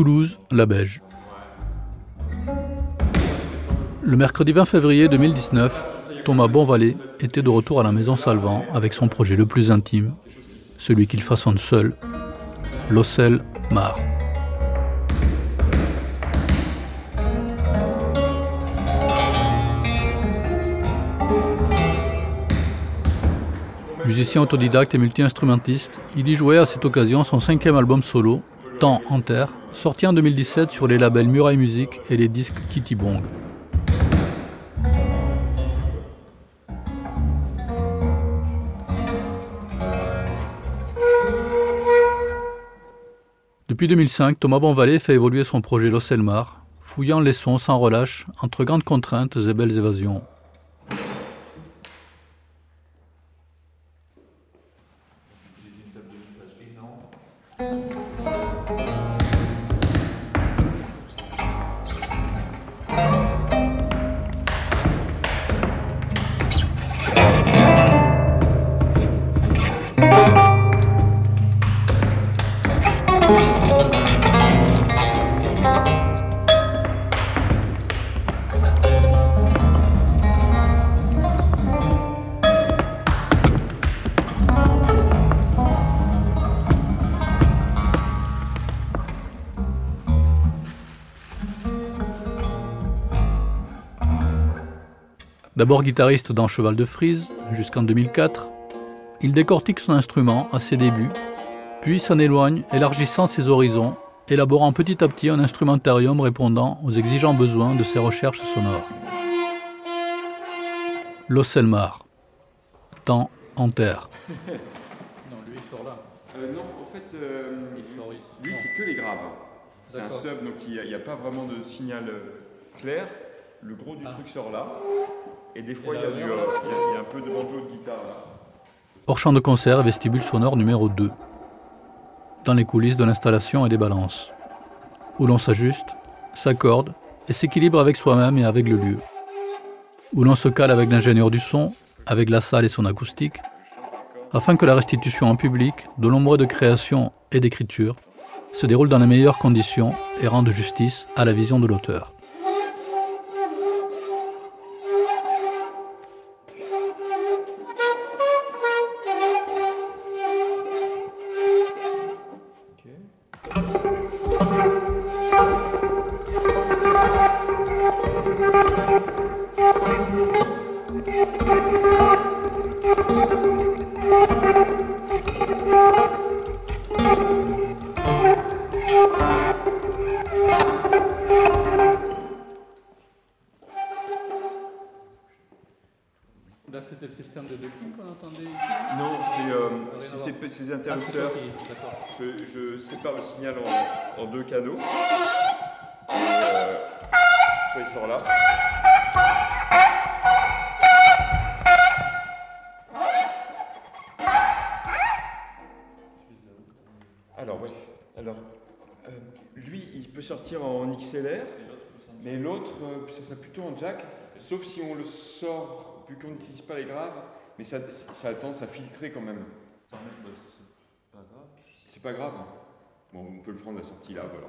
Toulouse, la Beige. Le mercredi 20 février 2019, Thomas Bonvalet était de retour à la maison Salvant avec son projet le plus intime, celui qu'il façonne seul, l'Ocel Mar. Musicien autodidacte et multi-instrumentiste, il y jouait à cette occasion son cinquième album solo, En Terre, sorti en 2017 sur les labels Muraille Music et les disques Kitty Bong. Depuis 2005, Thomas Bonvalet fait évoluer son projet L'Osselmar, fouillant les sons sans relâche entre grandes contraintes et belles évasions. D'abord guitariste dans Cheval de Frise jusqu'en 2004, il décortique son instrument à ses débuts, puis s'en éloigne, élargissant ses horizons, élaborant petit à petit un instrumentarium répondant aux exigeants besoins de ses recherches sonores. L'Osselmar, temps en terre. non, lui il sort là. Euh, non, en fait, euh, lui c'est que les graves. C'est un sub, donc il n'y a, pas vraiment de signal euh, clair. Le gros du ah. truc sort là. Et des fois, il y, a un peu de banjo de guitare. Hors champ de concert, vestibule sonore numéro 2. Dans les coulisses de l'installation et des balances. Où l'on s'ajuste, s'accorde et s'équilibre avec soi-même et avec le lieu. Où l'on se cale avec l'ingénieur du son, avec la salle et son acoustique, afin que la restitution en public de l'ombre de et d'écriture se déroule dans les meilleures conditions et rende justice à la vision de l'auteur. Lui, il peut sortir en XLR, mais l'autre, euh, ça serait plutôt en jack, sauf si on le sort, vu qu'on n'utilise pas les graves, mais ça, ça a tendance à filtrer quand même. Bah, c'est pas grave. C'est pas grave. Bon, on peut le prendre la sortie là, voilà.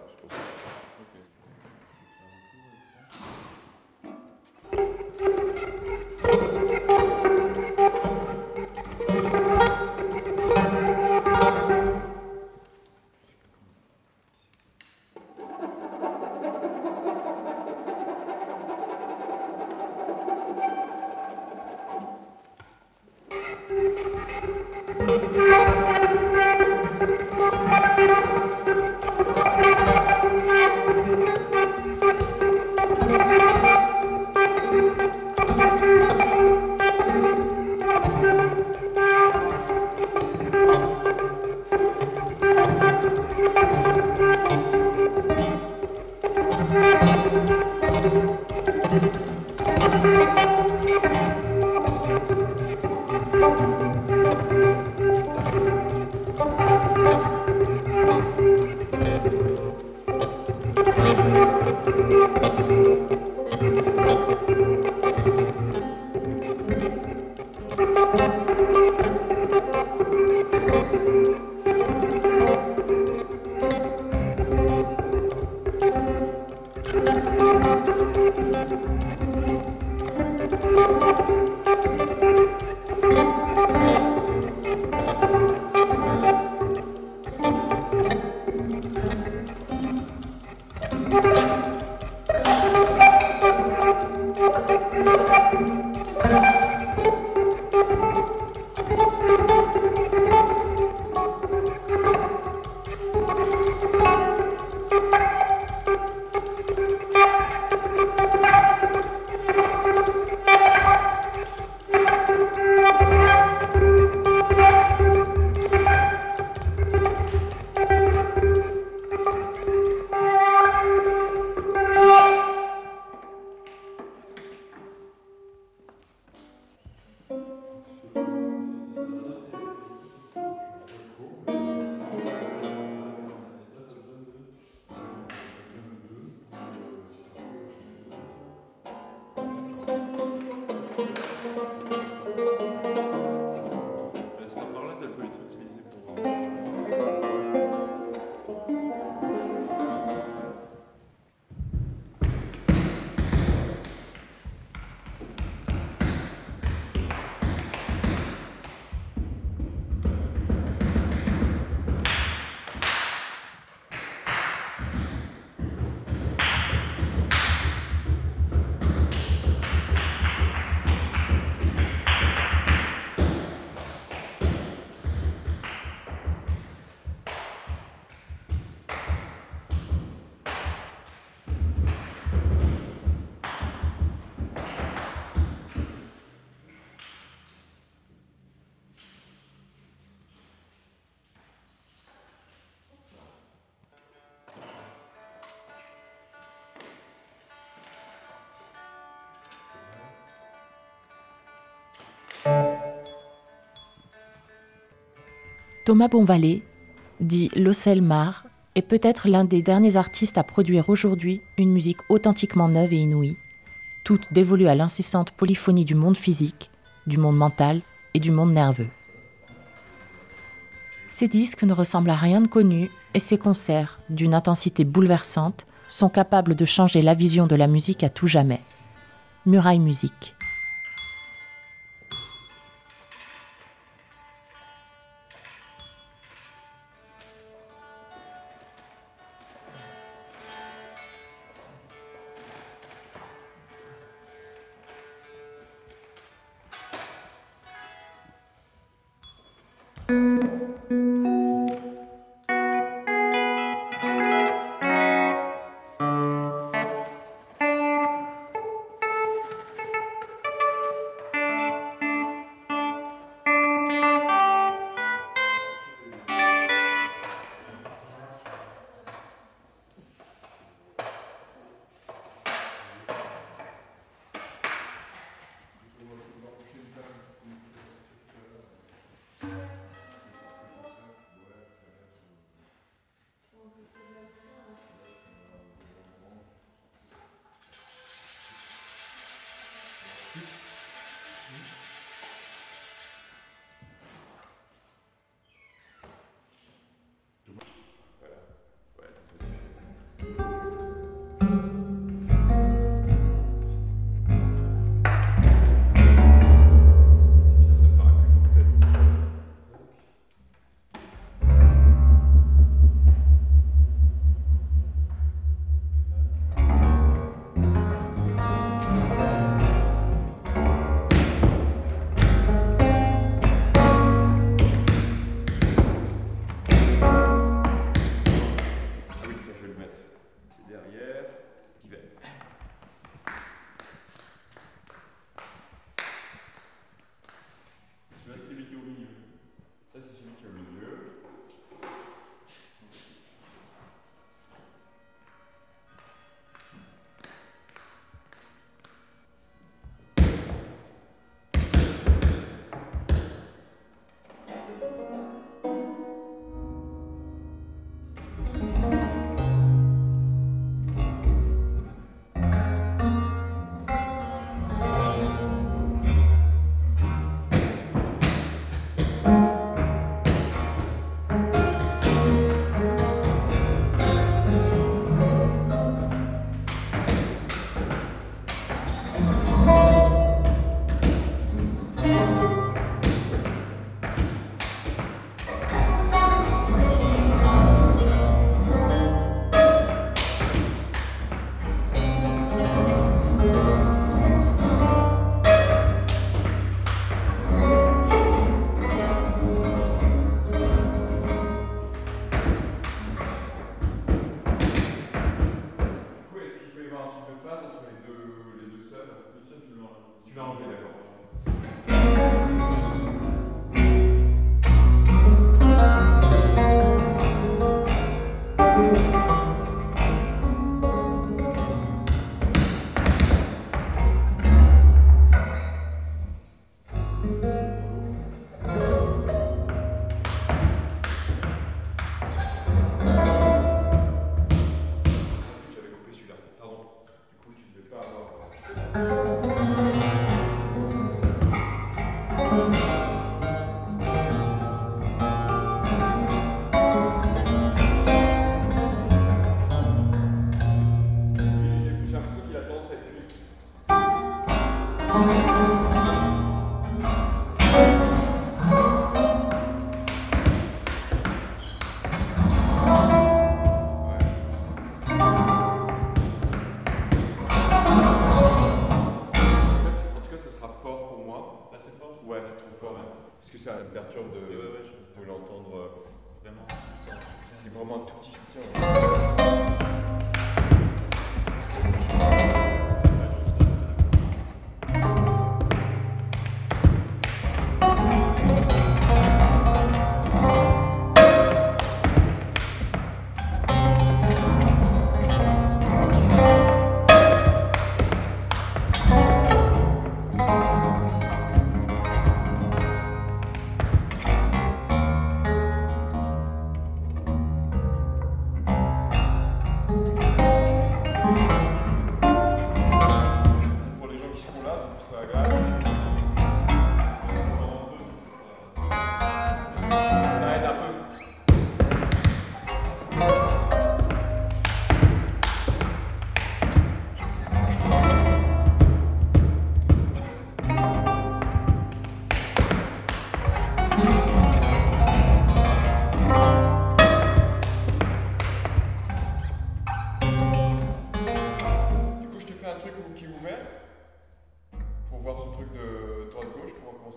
Thomas Bonvalet, dit Mar, est peut-être l'un des derniers artistes à produire aujourd'hui une musique authentiquement neuve et inouïe, toute dévolue à l'incessante polyphonie du monde physique, du monde mental et du monde nerveux. Ses disques ne ressemblent à rien de connu et ses concerts, d'une intensité bouleversante, sont capables de changer la vision de la musique à tout jamais. Muraille Musique.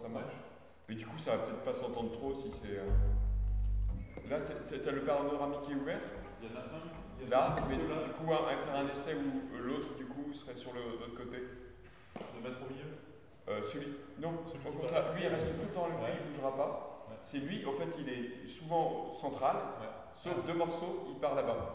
Ça marche. Mais du coup, ça va peut-être pas s'entendre trop si c'est. euh, Là, t'as- le panoramique qui est ouvert? Il y en a un. y a Là, mais du coup, un, faire un essai où euh, l'autre, du coup, serait sur le- l'autre côté. de mettre au milieu. Euh, celui. Non, Celui au contraire, lui, il reste tout le temps le Ouais. il bougera pas. Ouais. C'est lui, en fait, il est souvent central, Ouais. sauf deux morceaux, il part là-bas.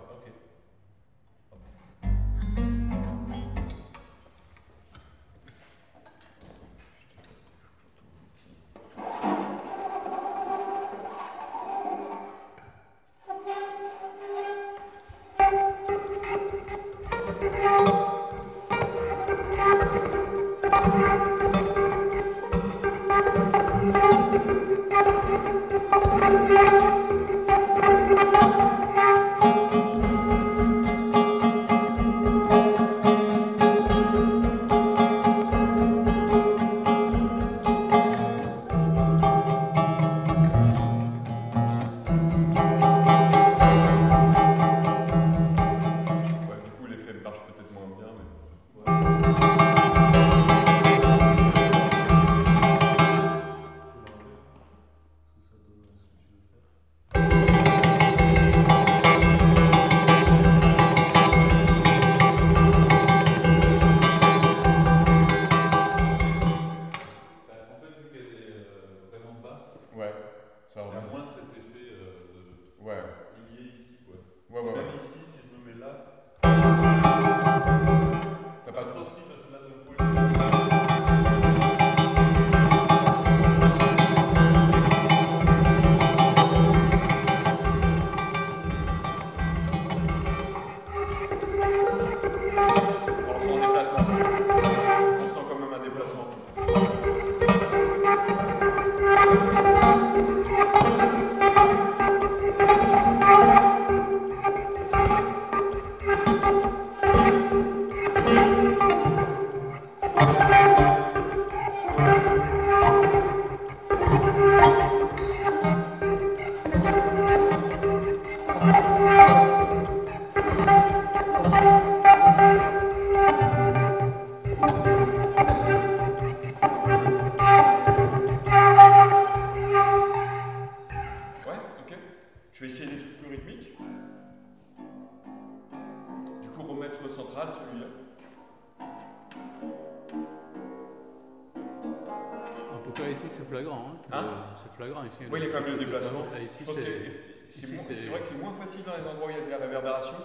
C'est. vrai que c'est moins facile dans les endroits où il y a de la réverbération.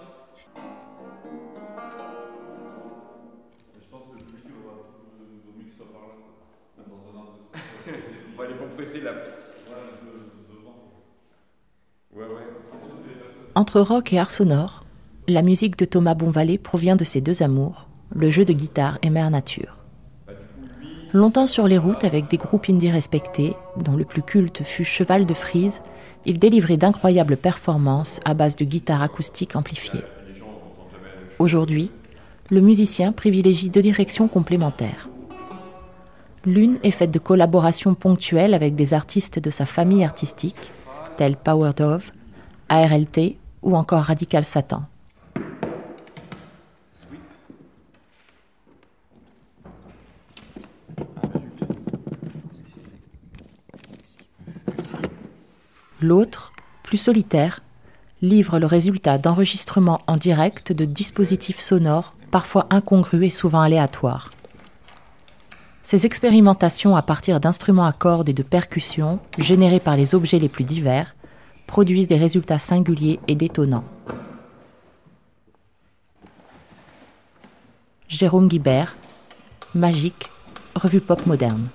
je pense que le public vaut mieux que ce soit par là. Même dans un arbre de. On va les compresser là. Ouais, ouais. Entre rock et art sonore, la musique de Thomas Bonvalet provient de ses deux amours, le jeu de guitare et Mère Nature. Bah, du coup, lui, Longtemps sur les routes avec des groupes indie respectés, dont le plus culte fut Cheval de Frise, il délivrait d'incroyables performances à base de guitare acoustique amplifiée. Aujourd'hui, le musicien privilégie deux directions complémentaires. L'une est faite de collaborations ponctuelles avec des artistes de sa famille artistique, tels Power Dove, ARLT ou encore Radical Satan. L'autre, plus solitaire, livre le résultat d'enregistrements en direct de dispositifs sonores parfois incongrus et souvent aléatoires. Ces expérimentations à partir d'instruments à cordes et de percussions, générés par les objets les plus divers, produisent des résultats singuliers et détonnants. Jérôme Guibert, Magique, revue pop moderne.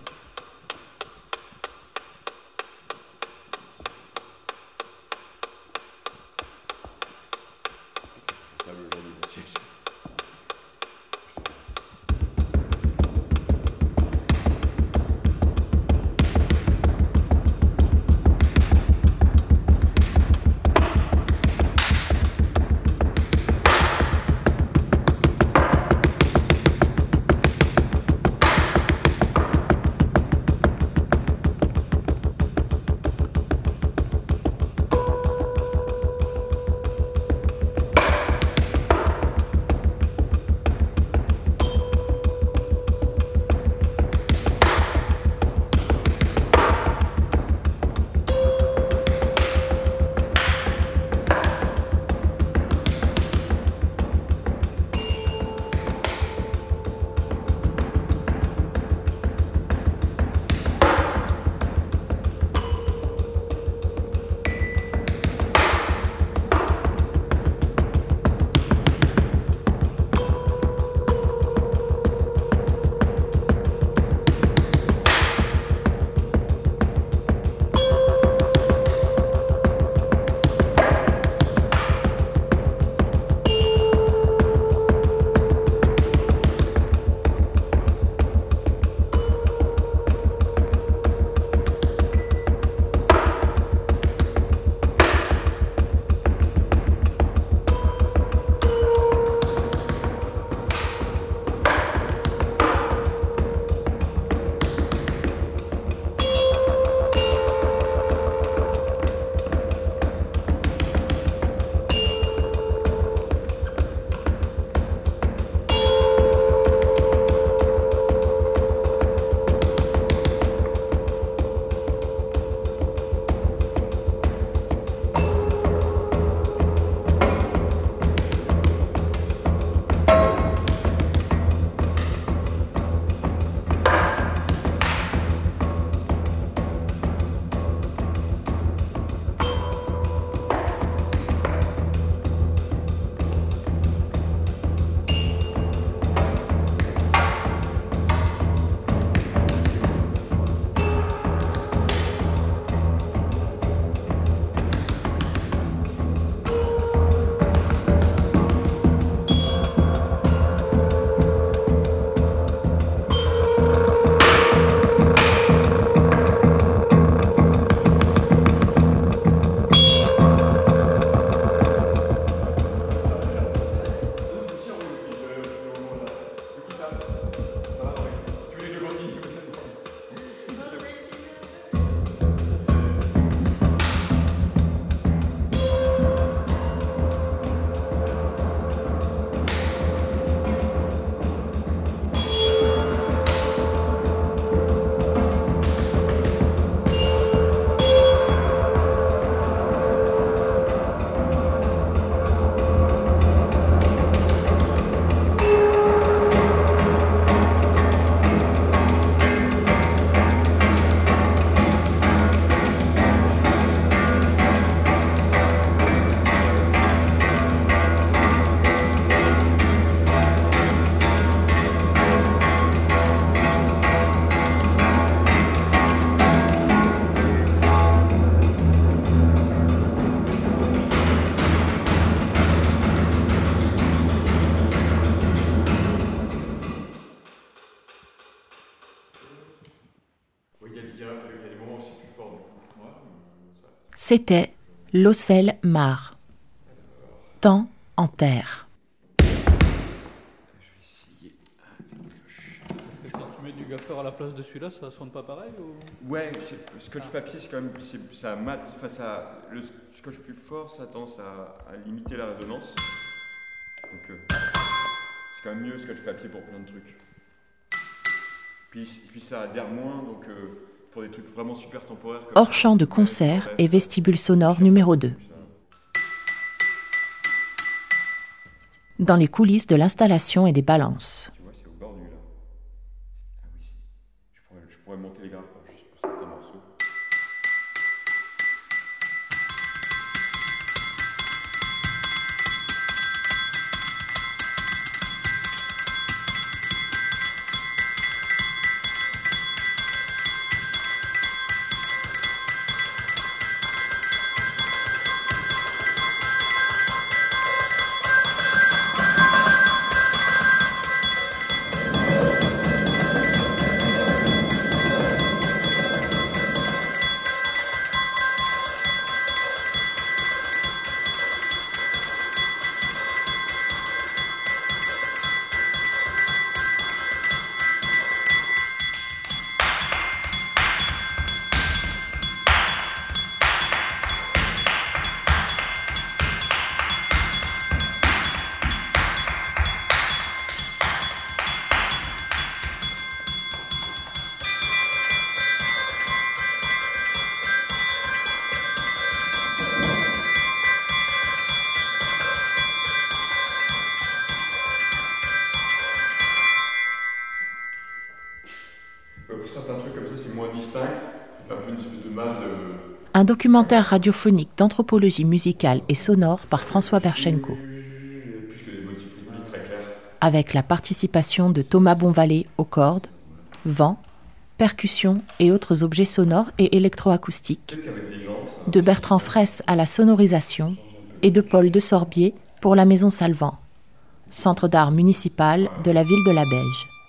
C'était l'ocelle mar. Temps en terre. Je vais essayer. Quand tu mets du gaffeur à la place de celui-là, ça sonne pas pareil ou... Ouais, le scotch papier, c'est quand même. Ça mat. Enfin, ça, le scotch plus fort, ça tendance à, limiter la résonance. Donc, euh, c'est quand même mieux le scotch papier pour plein de trucs. Puis, puis ça adhère moins, donc. Euh, pour des trucs vraiment super temporaires. Comme Hors champ de concert et vestibule sonore numéro 2. Dans les coulisses de l'installation et des balances. Tu vois, c'est au bord du là. Ah oui, je pourrais, je pourrais monter Un documentaire radiophonique d'anthropologie musicale et sonore par François Berchenko. Avec la participation de Thomas Bonvalet aux cordes, vent, percussions et autres objets sonores et électroacoustiques, de Bertrand Fraisse à la sonorisation et de Paul de Sorbier pour la Maison Salvant, centre d'art municipal de la ville de la Beige.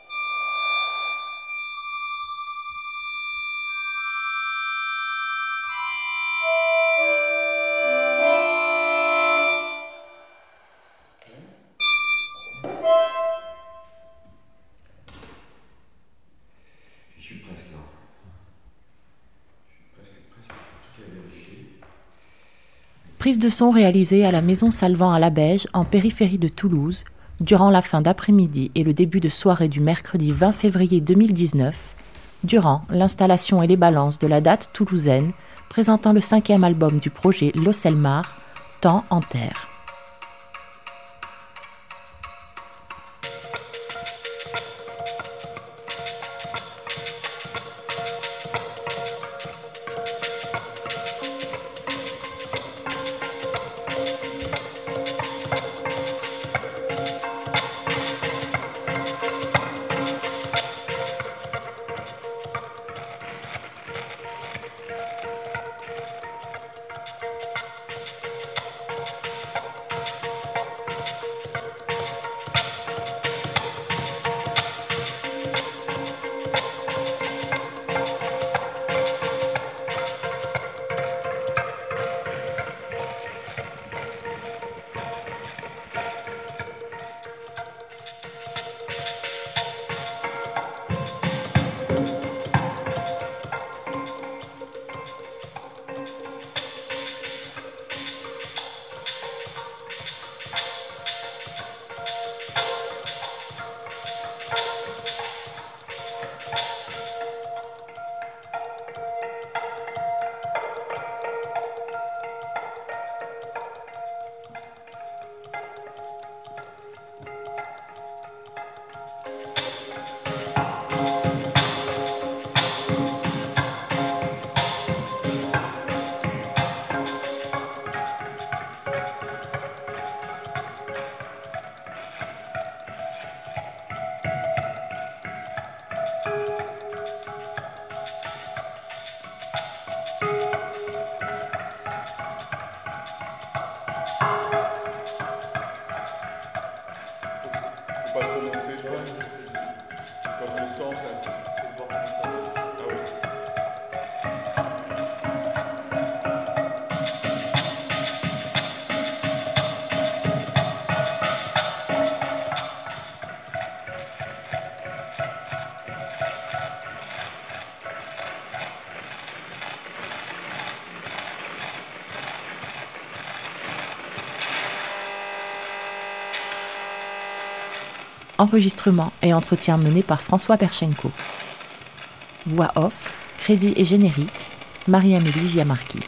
Prise de son réalisée à la Maison Salvant à la Beige, en périphérie de Toulouse, durant la fin d'après-midi et le début de soirée du mercredi 20 février 2019, durant l'installation et les balances de la date toulousaine présentant le cinquième album du projet L'Osselmar, Temps en terre. Pas trop monter, ouais. Comme le centre, hein. Enregistrement et entretien mené par François Perchenko. Voix off, crédit et générique, Marie-Amélie Giamarchi.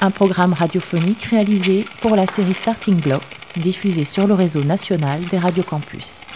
Un programme radiophonique réalisé pour la série Starting Block, diffusée sur le réseau national des radiocampus.